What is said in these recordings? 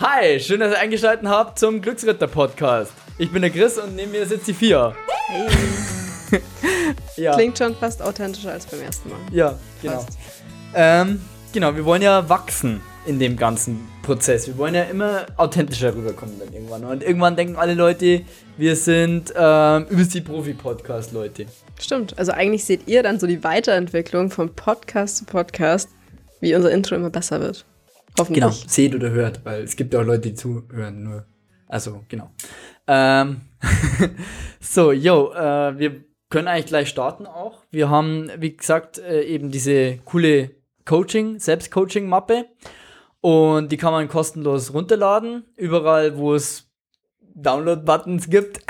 Hi, schön, dass ihr eingeschaltet habt zum Glücksritter-Podcast. Ich bin der Chris und neben mir sitzt die Fia. Hey. ja. Klingt schon fast authentischer als beim ersten Mal. Ja, genau. Ähm, genau, wir wollen ja wachsen in dem ganzen Prozess. Wir wollen ja immer authentischer rüberkommen dann irgendwann. Und irgendwann denken alle Leute, wir sind ähm, übelst die Profi-Podcast-Leute. Stimmt. Also eigentlich seht ihr dann so die Weiterentwicklung von Podcast zu Podcast, wie unser Intro immer besser wird. Hoffentlich. Genau, seht oder hört, weil es gibt ja auch Leute, die zuhören nur. Also, genau. Ähm so, yo, äh, wir können eigentlich gleich starten auch. Wir haben, wie gesagt, äh, eben diese coole Coaching, Selbstcoaching-Mappe. Und die kann man kostenlos runterladen, überall, wo es Download-Buttons gibt.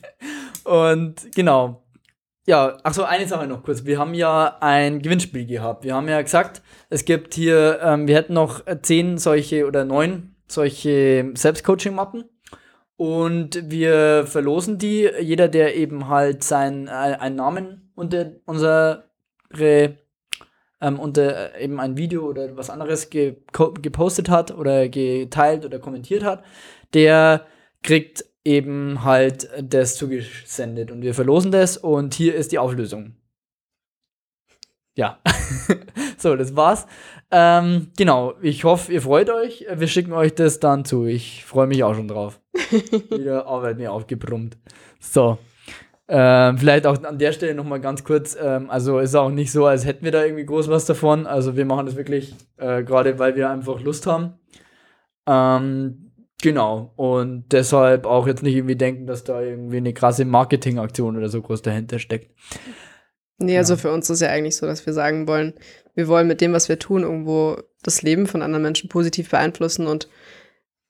und genau, ja, ach so, eine Sache noch kurz. Wir haben ja ein Gewinnspiel gehabt. Wir haben ja gesagt, es gibt hier, ähm, wir hätten noch zehn solche oder neun solche Selbstcoaching-Mappen. Und wir verlosen die. Jeder, der eben halt sein, äh, einen Namen unter unsere, ähm, unter äh, eben ein Video oder was anderes gepostet hat oder geteilt oder kommentiert hat, der kriegt eben halt das zugesendet und wir verlosen das und hier ist die Auflösung. Ja, so, das war's. Ähm, genau, ich hoffe, ihr freut euch. Wir schicken euch das dann zu. Ich freue mich auch schon drauf. Wieder Arbeit mir aufgebrummt. So. Ähm, vielleicht auch an der Stelle nochmal ganz kurz. Ähm, also ist auch nicht so, als hätten wir da irgendwie groß was davon. Also wir machen das wirklich äh, gerade, weil wir einfach Lust haben. Ähm, Genau. Und deshalb auch jetzt nicht irgendwie denken, dass da irgendwie eine krasse Marketingaktion oder so groß dahinter steckt. Nee, also für uns ist ja eigentlich so, dass wir sagen wollen, wir wollen mit dem, was wir tun, irgendwo das Leben von anderen Menschen positiv beeinflussen. Und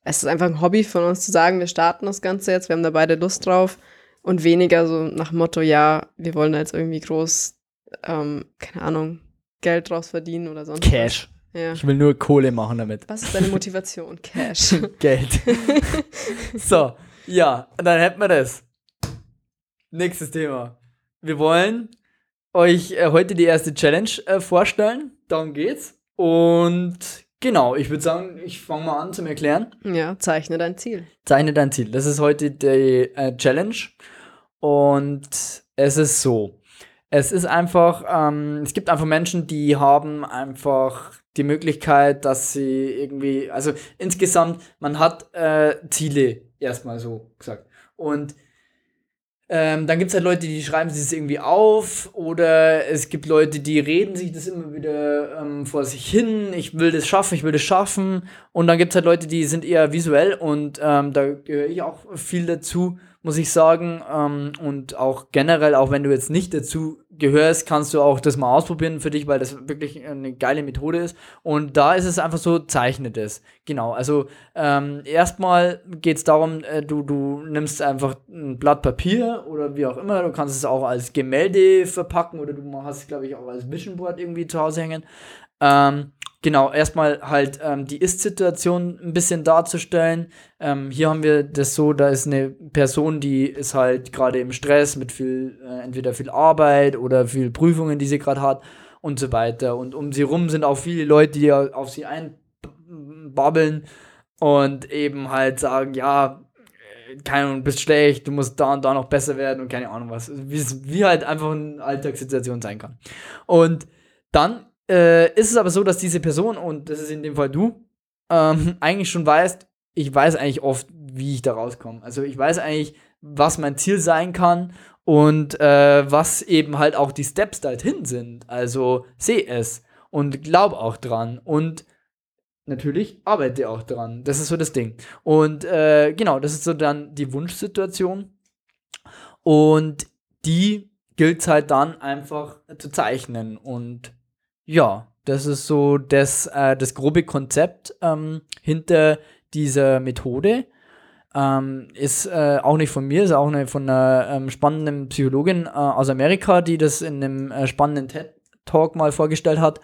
es ist einfach ein Hobby von uns zu sagen, wir starten das Ganze jetzt, wir haben da beide Lust drauf. Und weniger so nach Motto, ja, wir wollen da jetzt irgendwie groß, ähm, keine Ahnung, Geld draus verdienen oder sonst. Cash. Ja. Ich will nur Kohle machen damit. Was ist deine Motivation? Cash. Geld. so, ja, dann hätten wir das. Nächstes Thema. Wir wollen euch äh, heute die erste Challenge äh, vorstellen. Darum geht's. Und genau, ich würde sagen, ich fange mal an zum Erklären. Ja, zeichne dein Ziel. Zeichne dein Ziel. Das ist heute die äh, Challenge. Und es ist so. Es ist einfach, ähm, es gibt einfach Menschen, die haben einfach die Möglichkeit, dass sie irgendwie, also insgesamt, man hat äh, Ziele, erstmal so gesagt. Und ähm, dann gibt es halt Leute, die schreiben sich das irgendwie auf oder es gibt Leute, die reden sich das immer wieder ähm, vor sich hin, ich will das schaffen, ich will das schaffen. Und dann gibt es halt Leute, die sind eher visuell und ähm, da gehöre ich auch viel dazu muss ich sagen. Ähm, und auch generell, auch wenn du jetzt nicht dazu gehörst, kannst du auch das mal ausprobieren für dich, weil das wirklich eine geile Methode ist. Und da ist es einfach so, zeichne das. Genau, also ähm, erstmal geht es darum, äh, du, du nimmst einfach ein Blatt Papier oder wie auch immer, du kannst es auch als Gemälde verpacken oder du hast es, glaube ich, auch als Vision Board irgendwie zu Hause hängen. Ähm, genau, erstmal halt ähm, die Ist-Situation ein bisschen darzustellen. Ähm, hier haben wir das so, da ist eine Person, die ist halt gerade im Stress mit viel, äh, entweder viel Arbeit oder viel Prüfungen, die sie gerade hat und so weiter. Und um sie rum sind auch viele Leute, die auf sie einbabbeln und eben halt sagen, ja, keine Ahnung, bist schlecht, du musst da und da noch besser werden und keine Ahnung was. Wie, wie halt einfach eine Alltagssituation sein kann. Und dann äh, ist es aber so, dass diese Person, und das ist in dem Fall du, ähm, eigentlich schon weißt, ich weiß eigentlich oft, wie ich da rauskomme. Also ich weiß eigentlich, was mein Ziel sein kann und äh, was eben halt auch die Steps dorthin sind. Also sehe es und glaub auch dran und natürlich arbeite auch dran. Das ist so das Ding. Und äh, genau, das ist so dann die Wunschsituation. Und die gilt es halt dann einfach zu zeichnen. Und ja, das ist so das, äh, das grobe Konzept ähm, hinter dieser Methode. Ähm, ist äh, auch nicht von mir, ist auch eine, von einer ähm, spannenden Psychologin äh, aus Amerika, die das in einem äh, spannenden TED-Talk mal vorgestellt hat.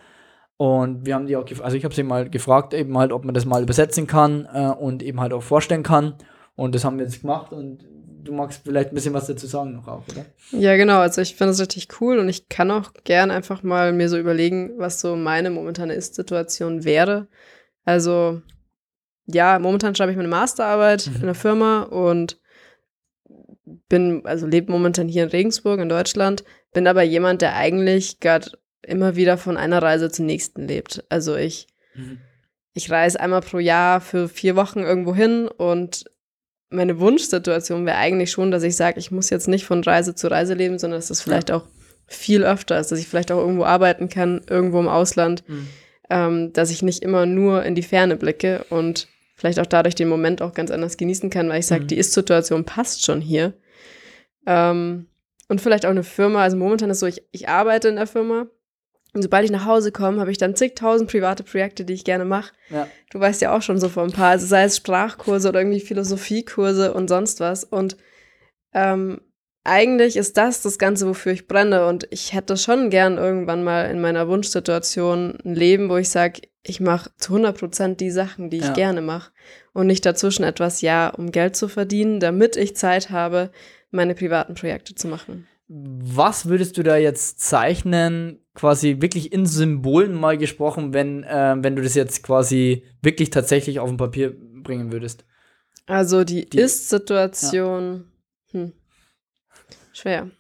Und wir haben die auch, also ich habe sie mal gefragt, eben halt, ob man das mal übersetzen kann äh, und eben halt auch vorstellen kann. Und das haben wir jetzt gemacht und du magst vielleicht ein bisschen was dazu sagen noch auch, oder? Ja, genau. Also ich finde es richtig cool und ich kann auch gern einfach mal mir so überlegen, was so meine momentane Ist-Situation wäre. Also ja, momentan schreibe ich meine Masterarbeit mhm. in der Firma und bin, also lebe momentan hier in Regensburg in Deutschland, bin aber jemand, der eigentlich gerade immer wieder von einer Reise zur nächsten lebt. Also ich, mhm. ich reise einmal pro Jahr für vier Wochen irgendwo hin und meine Wunschsituation wäre eigentlich schon, dass ich sage, ich muss jetzt nicht von Reise zu Reise leben, sondern dass das vielleicht ja. auch viel öfter ist, dass ich vielleicht auch irgendwo arbeiten kann, irgendwo im Ausland, mhm. ähm, dass ich nicht immer nur in die Ferne blicke und vielleicht auch dadurch den Moment auch ganz anders genießen kann, weil ich sage, mhm. die Ist-Situation passt schon hier. Ähm, und vielleicht auch eine Firma, also momentan ist so, ich, ich arbeite in der Firma, und sobald ich nach Hause komme, habe ich dann zigtausend private Projekte, die ich gerne mache. Ja. Du weißt ja auch schon so vor ein paar, also sei es Sprachkurse oder irgendwie Philosophiekurse und sonst was. Und ähm, eigentlich ist das das Ganze, wofür ich brenne. Und ich hätte schon gern irgendwann mal in meiner Wunschsituation ein Leben, wo ich sage, ich mache zu 100 Prozent die Sachen, die ich ja. gerne mache. Und nicht dazwischen etwas, ja, um Geld zu verdienen, damit ich Zeit habe, meine privaten Projekte zu machen. Was würdest du da jetzt zeichnen, quasi wirklich in Symbolen mal gesprochen, wenn, äh, wenn du das jetzt quasi wirklich tatsächlich auf dem Papier bringen würdest? Also die, die Ist-Situation, ja. hm. schwer.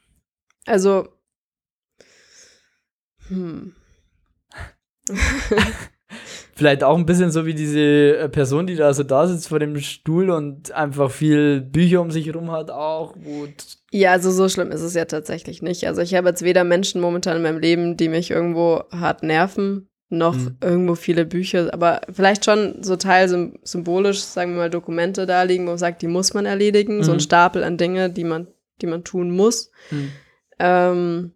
Also, hm. Vielleicht auch ein bisschen so wie diese äh, Person, die da so da sitzt vor dem Stuhl und einfach viel Bücher um sich herum hat auch. ja, also so schlimm ist es ja tatsächlich nicht. Also ich habe jetzt weder Menschen momentan in meinem Leben, die mich irgendwo hart nerven, noch mhm. irgendwo viele Bücher, aber vielleicht schon so teil symbolisch, sagen wir mal, Dokumente da liegen, wo man sagt, die muss man erledigen, mhm. so ein mhm. Stapel an Dinge, die man, die man tun muss. Mhm. Ähm,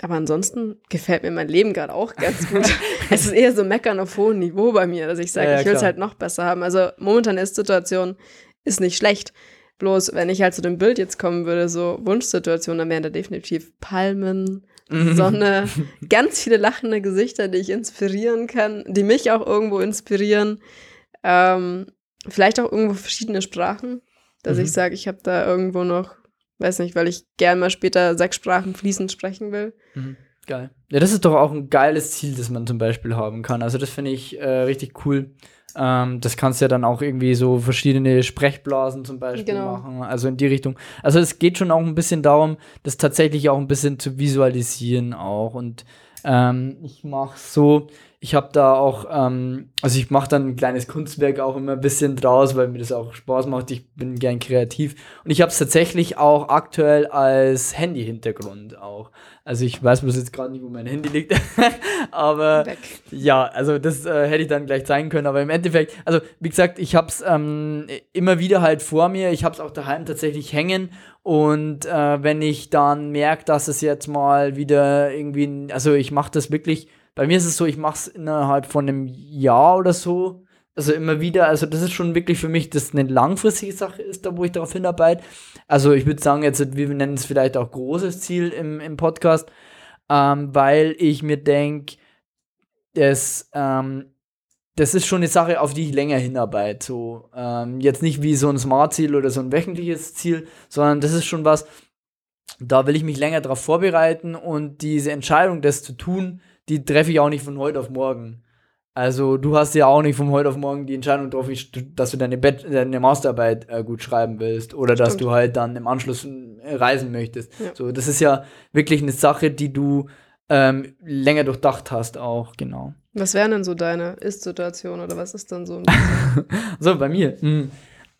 aber ansonsten gefällt mir mein Leben gerade auch ganz gut. es ist eher so meckern auf hohem Niveau bei mir, dass ich sage, ja, ja, ich will es halt noch besser haben. Also momentan ist Situation ist nicht schlecht. Bloß, wenn ich halt zu dem Bild jetzt kommen würde, so Wunschsituation, dann wären da definitiv Palmen, mhm. Sonne, ganz viele lachende Gesichter, die ich inspirieren kann, die mich auch irgendwo inspirieren. Ähm, vielleicht auch irgendwo verschiedene Sprachen, dass mhm. ich sage, ich habe da irgendwo noch Weiß nicht, weil ich gern mal später sechs Sprachen fließend sprechen will. Mhm. Geil. Ja, das ist doch auch ein geiles Ziel, das man zum Beispiel haben kann. Also das finde ich äh, richtig cool. Ähm, das kannst du ja dann auch irgendwie so verschiedene Sprechblasen zum Beispiel genau. machen. Also in die Richtung. Also es geht schon auch ein bisschen darum, das tatsächlich auch ein bisschen zu visualisieren auch. Und ähm, ich mache so, ich habe da auch, ähm, also ich mache dann ein kleines Kunstwerk auch immer ein bisschen draus, weil mir das auch Spaß macht. Ich bin gern kreativ. Und ich habe es tatsächlich auch aktuell als Handy-Hintergrund auch. Also ich weiß bloß jetzt gerade nicht, wo mein Handy liegt. aber Weg. ja, also das äh, hätte ich dann gleich zeigen können. Aber im Endeffekt, also wie gesagt, ich habe es ähm, immer wieder halt vor mir. Ich habe es auch daheim tatsächlich hängen. Und äh, wenn ich dann merke, dass es jetzt mal wieder irgendwie, also ich mache das wirklich bei mir ist es so, ich mache es innerhalb von einem Jahr oder so. Also immer wieder, also das ist schon wirklich für mich, dass eine langfristige Sache ist, da wo ich darauf hinarbeite. Also ich würde sagen, jetzt, wir nennen es vielleicht auch großes Ziel im, im Podcast, ähm, weil ich mir denke, das, ähm, das ist schon eine Sache, auf die ich länger hinarbeite. So, ähm, jetzt nicht wie so ein Smart-Ziel oder so ein wöchentliches Ziel, sondern das ist schon was, da will ich mich länger darauf vorbereiten und diese Entscheidung, das zu tun, die treffe ich auch nicht von heute auf morgen. Also du hast ja auch nicht von heute auf morgen die Entscheidung getroffen, dass du deine, Bett, deine Masterarbeit äh, gut schreiben willst oder Stimmt. dass du halt dann im Anschluss äh, reisen möchtest. Ja. So, das ist ja wirklich eine Sache, die du ähm, länger durchdacht hast auch, genau. Was wäre denn so deine Ist-Situation oder was ist dann so? so, bei mir. Hm.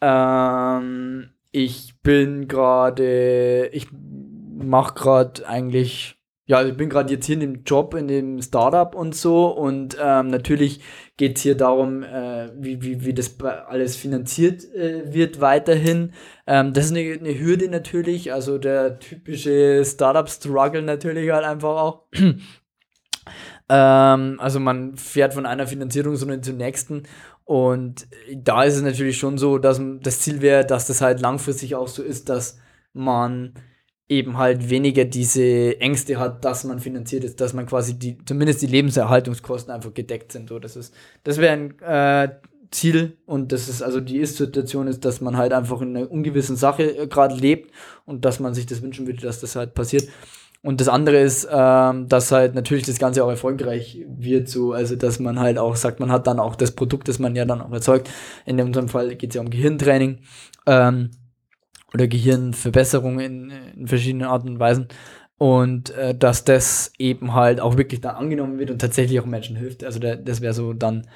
Ähm, ich bin gerade, ich mache gerade eigentlich ja, ich bin gerade jetzt hier in dem Job, in dem Startup und so und ähm, natürlich geht es hier darum, äh, wie, wie, wie das alles finanziert äh, wird weiterhin. Ähm, das ist eine, eine Hürde natürlich, also der typische Startup-Struggle natürlich halt einfach auch. ähm, also man fährt von einer Finanzierungsrunde zur nächsten und da ist es natürlich schon so, dass das Ziel wäre, dass das halt langfristig auch so ist, dass man eben halt weniger diese Ängste hat, dass man finanziert ist, dass man quasi die, zumindest die Lebenserhaltungskosten einfach gedeckt sind. So, das ist, das wäre ein äh, Ziel und das ist also die Ist-Situation ist, dass man halt einfach in einer ungewissen Sache äh, gerade lebt und dass man sich das wünschen würde, dass das halt passiert. Und das andere ist, ähm, dass halt natürlich das Ganze auch erfolgreich wird, so, also dass man halt auch sagt, man hat dann auch das Produkt, das man ja dann auch erzeugt. In unserem Fall geht es ja um Gehirntraining ähm, oder Gehirnverbesserung in, in verschiedenen Arten und Weisen. Und äh, dass das eben halt auch wirklich dann angenommen wird und tatsächlich auch Menschen hilft. Also da, das wäre so dann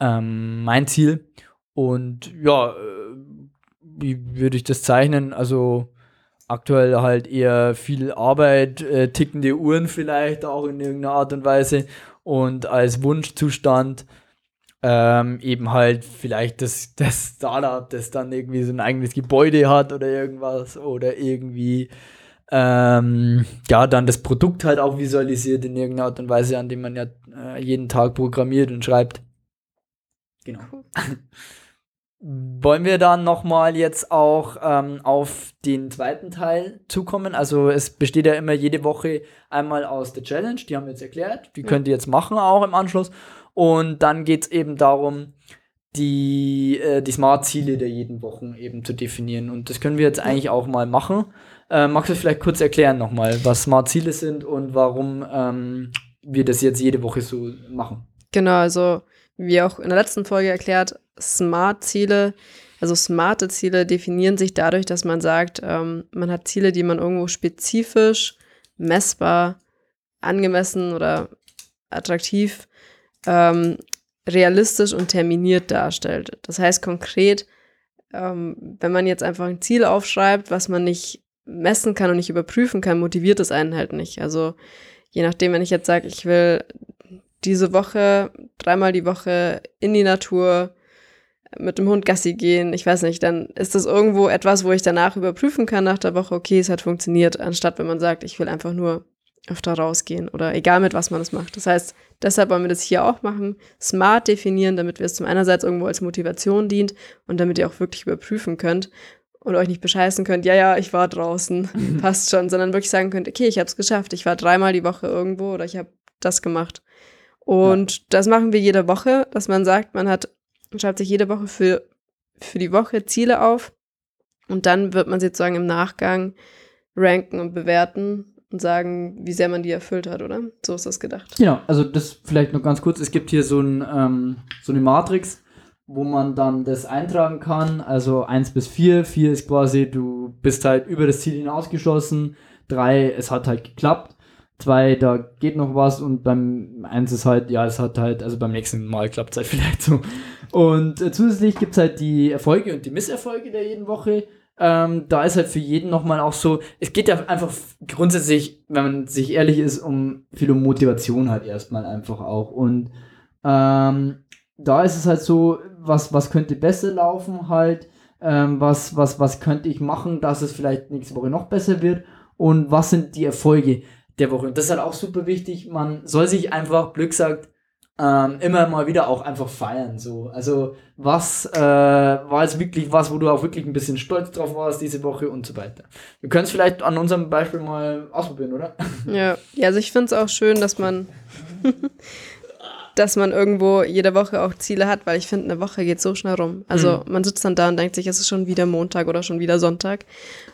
ähm, mein Ziel. Und ja, äh, wie würde ich das zeichnen? Also aktuell halt eher viel Arbeit, äh, tickende Uhren vielleicht auch in irgendeiner Art und Weise und als Wunschzustand ähm, eben halt vielleicht das, das Startup, das dann irgendwie so ein eigenes Gebäude hat oder irgendwas oder irgendwie ähm, ja, dann das Produkt halt auch visualisiert in irgendeiner Art und Weise, an dem man ja äh, jeden Tag programmiert und schreibt. Genau. Cool. Wollen wir dann nochmal jetzt auch ähm, auf den zweiten Teil zukommen? Also es besteht ja immer jede Woche einmal aus der Challenge, die haben wir jetzt erklärt, die ja. könnt ihr jetzt machen auch im Anschluss. Und dann geht es eben darum, die, äh, die Smart-Ziele der jeden Wochen eben zu definieren. Und das können wir jetzt eigentlich auch mal machen. Äh, magst du vielleicht kurz erklären nochmal, was Smart-Ziele sind und warum ähm, wir das jetzt jede Woche so machen? Genau, also wie auch in der letzten Folge erklärt, Smart-Ziele, also smarte Ziele definieren sich dadurch, dass man sagt, ähm, man hat Ziele, die man irgendwo spezifisch, messbar, angemessen oder attraktiv, ähm, realistisch und terminiert darstellt. Das heißt konkret, ähm, wenn man jetzt einfach ein Ziel aufschreibt, was man nicht messen kann und nicht überprüfen kann, motiviert es einen halt nicht. Also je nachdem, wenn ich jetzt sage, ich will diese Woche dreimal die Woche in die Natur mit dem Hund Gassi gehen, ich weiß nicht, dann ist das irgendwo etwas, wo ich danach überprüfen kann nach der Woche, okay, es hat funktioniert, anstatt wenn man sagt, ich will einfach nur öfter rausgehen oder egal mit was man es macht. Das heißt, deshalb wollen wir das hier auch machen, smart definieren, damit wir es zum einerseits irgendwo als Motivation dient und damit ihr auch wirklich überprüfen könnt und euch nicht bescheißen könnt, ja, ja, ich war draußen, passt schon, sondern wirklich sagen könnt, okay, ich habe es geschafft, ich war dreimal die Woche irgendwo oder ich habe das gemacht. Und ja. das machen wir jede Woche, dass man sagt, man hat, schreibt sich jede Woche für, für die Woche Ziele auf und dann wird man sozusagen im Nachgang ranken und bewerten und sagen, wie sehr man die erfüllt hat, oder? So ist das gedacht. Genau, also das vielleicht noch ganz kurz. Es gibt hier so, ein, ähm, so eine Matrix, wo man dann das eintragen kann. Also 1 bis 4. 4 ist quasi, du bist halt über das Ziel hinausgeschossen. 3, es hat halt geklappt. 2, da geht noch was. Und beim 1 ist halt, ja, es hat halt, also beim nächsten Mal klappt es halt vielleicht so. Und äh, zusätzlich gibt es halt die Erfolge und die Misserfolge der jeden Woche. Ähm, da ist halt für jeden nochmal auch so, es geht ja einfach grundsätzlich, wenn man sich ehrlich ist, um viel um Motivation halt erstmal einfach auch. Und ähm, da ist es halt so, was, was könnte besser laufen halt, ähm, was, was, was könnte ich machen, dass es vielleicht nächste Woche noch besser wird und was sind die Erfolge der Woche. Und das ist halt auch super wichtig, man soll sich einfach, Glück sagt, ähm, immer mal wieder auch einfach feiern. So. Also was äh, war jetzt wirklich was, wo du auch wirklich ein bisschen stolz drauf warst diese Woche und so weiter. Wir können es vielleicht an unserem Beispiel mal ausprobieren, oder? Ja, ja also ich finde es auch schön, dass man dass man irgendwo jede Woche auch Ziele hat, weil ich finde, eine Woche geht so schnell rum. Also mhm. man sitzt dann da und denkt sich, es ist schon wieder Montag oder schon wieder Sonntag.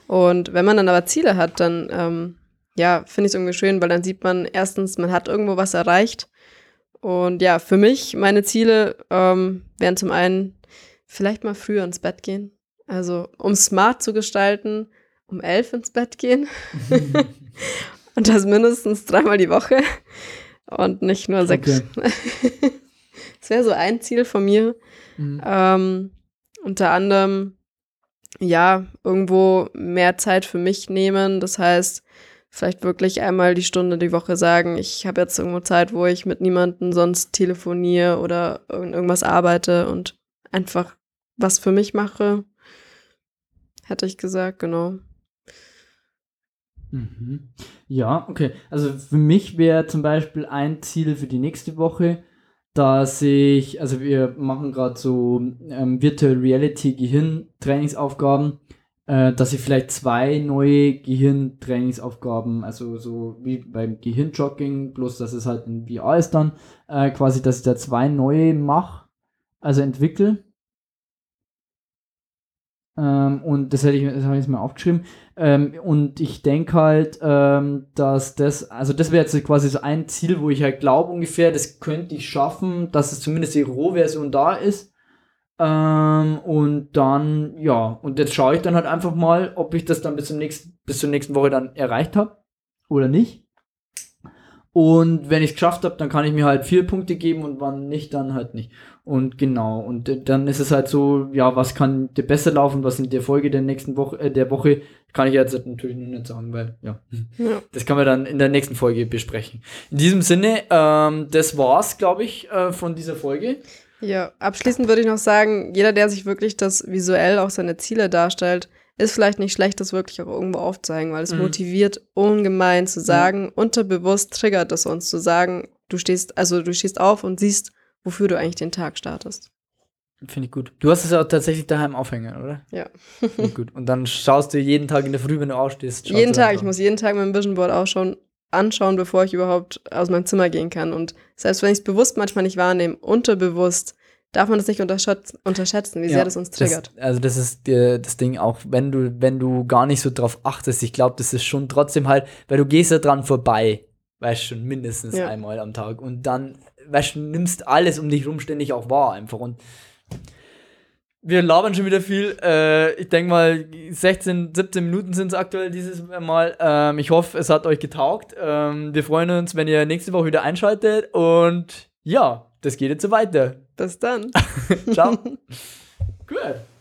Und wenn man dann aber Ziele hat, dann ähm, ja, finde ich es irgendwie schön, weil dann sieht man erstens, man hat irgendwo was erreicht. Und ja, für mich, meine Ziele ähm, wären zum einen vielleicht mal früher ins Bett gehen. Also um smart zu gestalten, um elf ins Bett gehen. und das mindestens dreimal die Woche und nicht nur sechs. Okay. das wäre so ein Ziel von mir. Mhm. Ähm, unter anderem, ja, irgendwo mehr Zeit für mich nehmen. Das heißt, vielleicht wirklich einmal die Stunde die Woche sagen, ich habe jetzt irgendwo Zeit, wo ich mit niemandem sonst telefoniere oder irgendwas arbeite und einfach was für mich mache. Hätte ich gesagt, genau. Mhm. Ja, okay. Also für mich wäre zum Beispiel ein Ziel für die nächste Woche, dass ich, also wir machen gerade so ähm, Virtual Reality Gehirntrainingsaufgaben, äh, dass ich vielleicht zwei neue Gehirntrainingsaufgaben, also so wie beim Gehirnjogging, bloß dass es halt in VR ist dann, äh, quasi, dass ich da zwei neue mache, also entwickle Ähm, und das hätte ich, das habe ich jetzt mal aufgeschrieben. Ähm, und ich denke halt, ähm, dass das, also das wäre jetzt quasi so ein Ziel, wo ich halt glaube ungefähr, das könnte ich schaffen, dass es zumindest die Rohversion da ist. Ähm, und dann, ja, und jetzt schaue ich dann halt einfach mal, ob ich das dann bis zum nächsten, bis zur nächsten Woche dann erreicht habe oder nicht. Und wenn ich es geschafft habe, dann kann ich mir halt vier Punkte geben und wann nicht, dann halt nicht. Und genau, und dann ist es halt so, ja, was kann dir besser laufen, was in der Folge der nächsten Woche, äh, der Woche, kann ich jetzt natürlich noch nicht sagen, weil, ja, ja. das kann man dann in der nächsten Folge besprechen. In diesem Sinne, ähm, das war's, glaube ich, äh, von dieser Folge. Ja, abschließend würde ich noch sagen, jeder, der sich wirklich das visuell auch seine Ziele darstellt, ist vielleicht nicht schlecht, das wirklich auch irgendwo aufzeigen, weil es mhm. motiviert ungemein zu sagen, ja. unterbewusst triggert es uns zu sagen, du stehst, also du stehst auf und siehst, wofür du eigentlich den Tag startest. Finde ich gut. Du hast es ja auch tatsächlich daheim aufhängen, oder? Ja. gut. Und dann schaust du jeden Tag in der Früh, wenn du aufstehst. Jeden Tag. Ich muss jeden Tag mein Vision Board ausschauen, anschauen, bevor ich überhaupt aus meinem Zimmer gehen kann. Und selbst wenn ich es bewusst manchmal nicht wahrnehme, unterbewusst darf man das nicht unterschätzen, wie ja, sehr das uns triggert. Das, also das ist die, das Ding auch, wenn du, wenn du gar nicht so drauf achtest, ich glaube, das ist schon trotzdem halt, weil du gehst ja dran vorbei, weißt schon, mindestens ja. einmal am Tag und dann, weißt du, nimmst alles um dich rum ständig auch wahr einfach und wir labern schon wieder viel. Äh, ich denke mal, 16, 17 Minuten sind es aktuell dieses Mal. Ähm, ich hoffe, es hat euch getaugt. Ähm, wir freuen uns, wenn ihr nächste Woche wieder einschaltet. Und ja, das geht jetzt so weiter. Bis dann. Ciao. Gut.